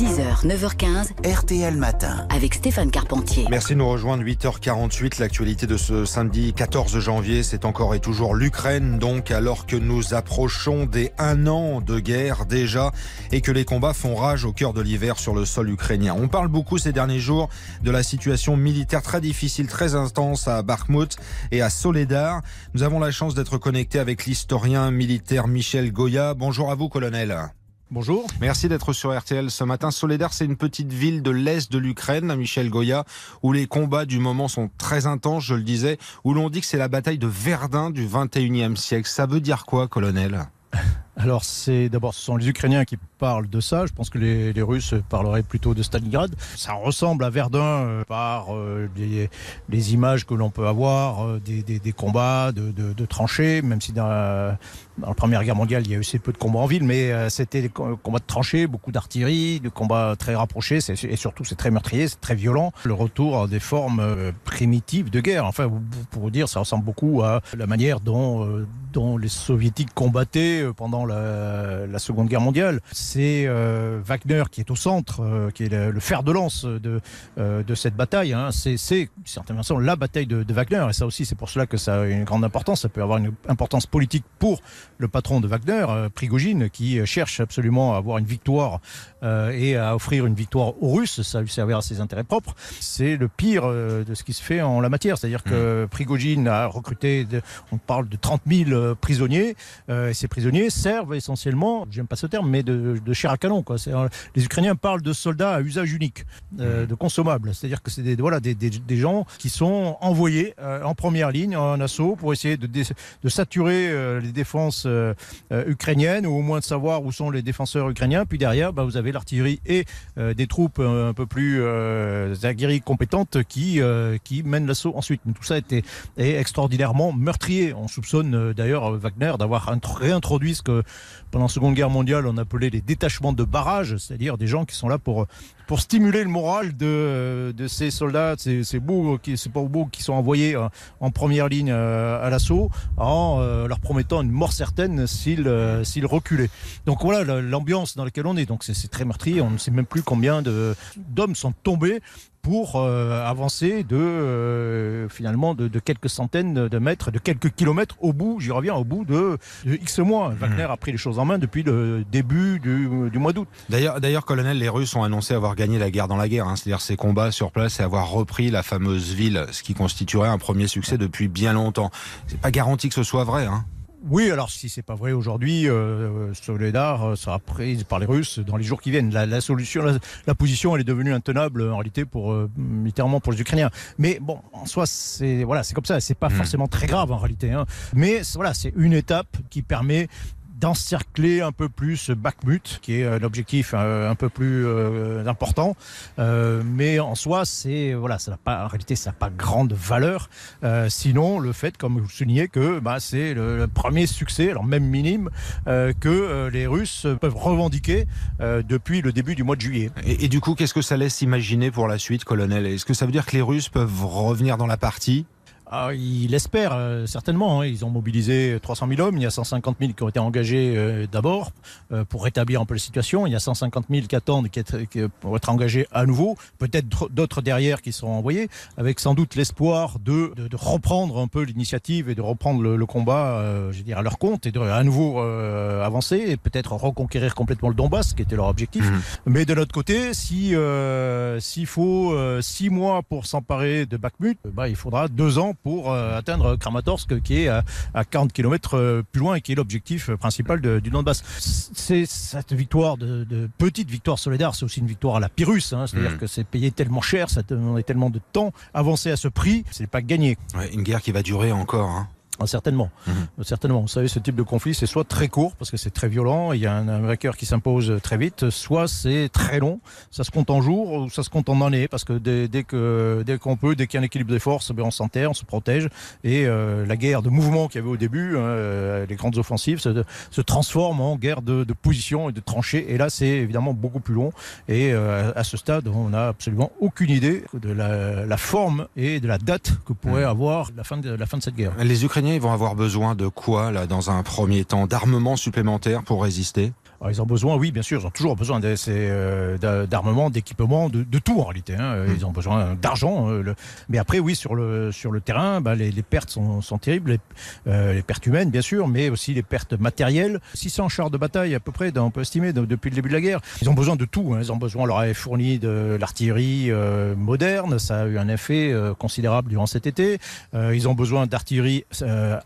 6h, 9h15, RTL Matin. avec Stéphane Carpentier. Merci de nous rejoindre 8h48. L'actualité de ce samedi 14 janvier, c'est encore et toujours l'Ukraine, donc alors que nous approchons des un an de guerre déjà et que les combats font rage au cœur de l'hiver sur le sol ukrainien. On parle beaucoup ces derniers jours de la situation militaire très difficile, très intense à Bakhmut et à Soledar. Nous avons la chance d'être connectés avec l'historien militaire Michel Goya. Bonjour à vous, colonel. Bonjour. Merci d'être sur RTL ce matin. Soledar, c'est une petite ville de l'Est de l'Ukraine, Michel Goya, où les combats du moment sont très intenses, je le disais, où l'on dit que c'est la bataille de Verdun du 21e siècle. Ça veut dire quoi, colonel? Alors, c'est d'abord, ce sont les Ukrainiens qui parlent de ça. Je pense que les, Russes parleraient plutôt de Stalingrad. Ça ressemble à Verdun euh, par euh, les, images que l'on peut avoir euh, des, combats de, tranchées, même si dans la, Première Guerre mondiale, il y a eu assez peu de combats en ville, mais c'était des co- combats de tranchées, beaucoup d'artillerie, de combats très rapprochés, et surtout c'est très meurtrier, c'est très violent. Le retour à des formes primitives de guerre. Enfin, pour vous dire, ça ressemble beaucoup à la manière dont, dont les soviétiques combattaient pendant la, la Seconde Guerre mondiale. C'est euh, Wagner qui est au centre, euh, qui est le, le fer de lance de, euh, de cette bataille. Hein. C'est, c'est, d'une certaine façon, la bataille de, de Wagner. Et ça aussi, c'est pour cela que ça a une grande importance. Ça peut avoir une importance politique pour le patron de Wagner, Prigogine, qui cherche absolument à avoir une victoire et à offrir une victoire aux Russes. Ça lui servira à ses intérêts propres. C'est le pire de ce qui se fait en la matière. C'est-à-dire que Prigogine a recruté, de- on parle de 30 000 euh, prisonniers. Et ces prisonniers servent essentiellement, j'aime pas ce terme, mais de, de chair à canon. Quoi. Euh, les Ukrainiens parlent de soldats à usage unique, euh, de consommables. C'est-à-dire que c'est des, voilà, des, des, des gens qui sont envoyés euh, en première ligne, en assaut, pour essayer de, de saturer euh, les défenses ukrainiennes, ou au moins de savoir où sont les défenseurs ukrainiens. Puis derrière, bah, vous avez l'artillerie et des troupes un peu plus aguerries, compétentes, qui, qui mènent l'assaut ensuite. Mais tout ça était, est extraordinairement meurtrier. On soupçonne d'ailleurs Wagner d'avoir intro- réintroduit ce que pendant la Seconde Guerre mondiale on appelait les détachements de barrage, c'est-à-dire des gens qui sont là pour pour stimuler le moral de, de ces soldats, ces, ces beaux, qui, ces qui sont envoyés euh, en première ligne euh, à l'assaut, en euh, leur promettant une mort certaine s'ils s'ils reculaient. Donc voilà la- l'ambiance dans laquelle on est. Donc c'est très meurtrier. On ne sait même plus combien d'hommes sont tombés pour euh, avancer de euh, finalement de, de quelques centaines de mètres, de quelques kilomètres au bout. J'y reviens au bout de, de X mois. Wagner a pris les choses en main depuis le début du, du mois d'août. D'ailleurs, d'ailleurs, colonel, les Russes ont annoncé avoir gagné la guerre dans la guerre, hein, c'est-à-dire ces combats sur place et avoir repris la fameuse ville, ce qui constituerait un premier succès depuis bien longtemps. C'est pas garanti que ce soit vrai. Hein. Oui, alors si c'est pas vrai aujourd'hui, euh, Soledar euh, sera prise par les Russes dans les jours qui viennent. La, la solution, la, la position, elle est devenue intenable en réalité pour euh, littéralement pour les Ukrainiens. Mais bon, en soi, c'est voilà, c'est comme ça. C'est pas Mm. forcément très grave en réalité. Hein. Mais voilà, c'est une étape qui permet d'encercler un peu plus Bakhmut, qui est un objectif euh, un peu plus euh, important. Euh, mais en soi, c'est voilà, ça n'a pas en réalité, ça n'a pas grande valeur. Sinon, le fait, comme vous soulignez, que bah, c'est le, premier succès, alors même minime, que les Russes peuvent revendiquer depuis le début du mois de juillet. Et, et du coup, qu'est-ce que ça laisse imaginer pour la suite, colonel? Est-ce que ça veut dire que les Russes peuvent revenir dans la partie? Ah, ils l'espèrent euh, certainement. hein. Ils ont mobilisé 300 000 hommes. Il y a 150 000 qui ont été engagés euh, d'abord euh, pour rétablir un peu la situation. Il y a 150 000 qui attendent qui être- qui- pour être engagés à nouveau. Peut-être d'autres derrière qui seront envoyés, avec sans doute l'espoir de, de, de reprendre un peu l'initiative et de reprendre le, le combat, euh, je veux dire, à leur compte et de à nouveau euh, avancer et peut-être reconquérir complètement le Donbass, qui était leur objectif. Mhm. Mais de l'autre côté, si euh, s'il faut euh, six mois pour s'emparer de Bakhmut, euh, bah, il faudra deux ans pour euh, atteindre Kramatorsk, qui est à, à 40 km plus loin et qui est l'objectif euh, principal de- du Donbass. C'est cette victoire de, de petite victoire solidaire, c'est aussi une victoire à la Pyrrhus, hein, c'est-à-dire Mhm. que c'est payé tellement cher, ça demandait tellement de temps, avancer à ce prix, c'est pas gagné. Ouais, Une guerre qui va durer encore. Hein. Ah, Certainement, Mhm. certainement. Vous savez, ce type de conflit, c'est soit très court parce que c'est très violent, il y a un, un vainqueur qui s'impose très vite, soit c'est très long, ça se compte en jours ou ça se compte en années parce que dès, dès que dès qu'on peut, dès qu'il y a un équilibre des forces, ben on s'enterre, on se protège et euh, la guerre de mouvement qu'il y avait au début, hein, euh, les grandes offensives, se, se transforme en guerre de, de position et de tranchées. Et là, c'est évidemment beaucoup plus long. Et euh, à ce stade, on n'a absolument aucune idée de la, la forme et de la date que pourrait avoir la fin de la fin de cette guerre. Les Ukrainiens, ils vont avoir besoin de quoi, là, dans un premier temps? D'armement supplémentaire pour résister? Alors, ils ont besoin, oui, bien sûr, ils ont toujours besoin euh, d'armement, d'équipement, de, de, tout en réalité. Hein. Ils ont besoin d'argent. Euh, mais après, oui, sur le, sur le terrain, bah, les, les, pertes sont, sont terribles. Les, euh, les, pertes humaines, bien sûr, mais aussi les pertes matérielles. 600 chars de bataille, à peu près, on peut estimer, depuis le début de la guerre. Ils ont besoin de tout. Hein. Ils ont besoin, on leur a fourni de l'artillerie euh, moderne. Ça a eu un effet euh, considérable durant cet été. Ils ont besoin d'artillerie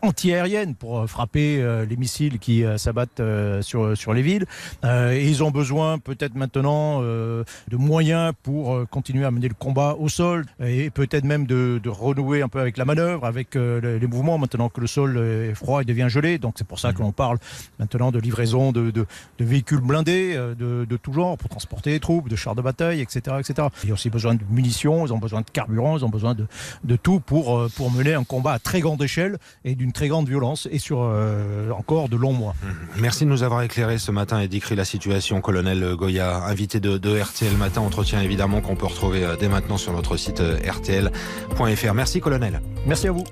anti-aérienne pour frapper les missiles qui s'abattent sur, sur les villes. Et ils ont besoin peut-être maintenant de moyens pour continuer à mener le combat au sol et peut-être même de, de, renouer un peu avec la manœuvre, avec les mouvements maintenant que le sol est froid et devient gelé. Donc c'est pour ça que l'on parle maintenant de livraison de, de, de véhicules blindés de, tout genre pour transporter les troupes, de chars de bataille, etc. etc. Ils ont aussi besoin de munitions, ils ont besoin de carburant, ils ont besoin de, tout pour, pour mener un combat à très grande échelle et d'une très grande violence et sur euh, encore de longs mois. Merci de nous avoir éclairé ce et décrit la situation. Colonel Goya, invité de, de RTL Matin, entretien évidemment qu'on peut retrouver dès maintenant sur notre site rtl.fr. Merci colonel. Merci à vous.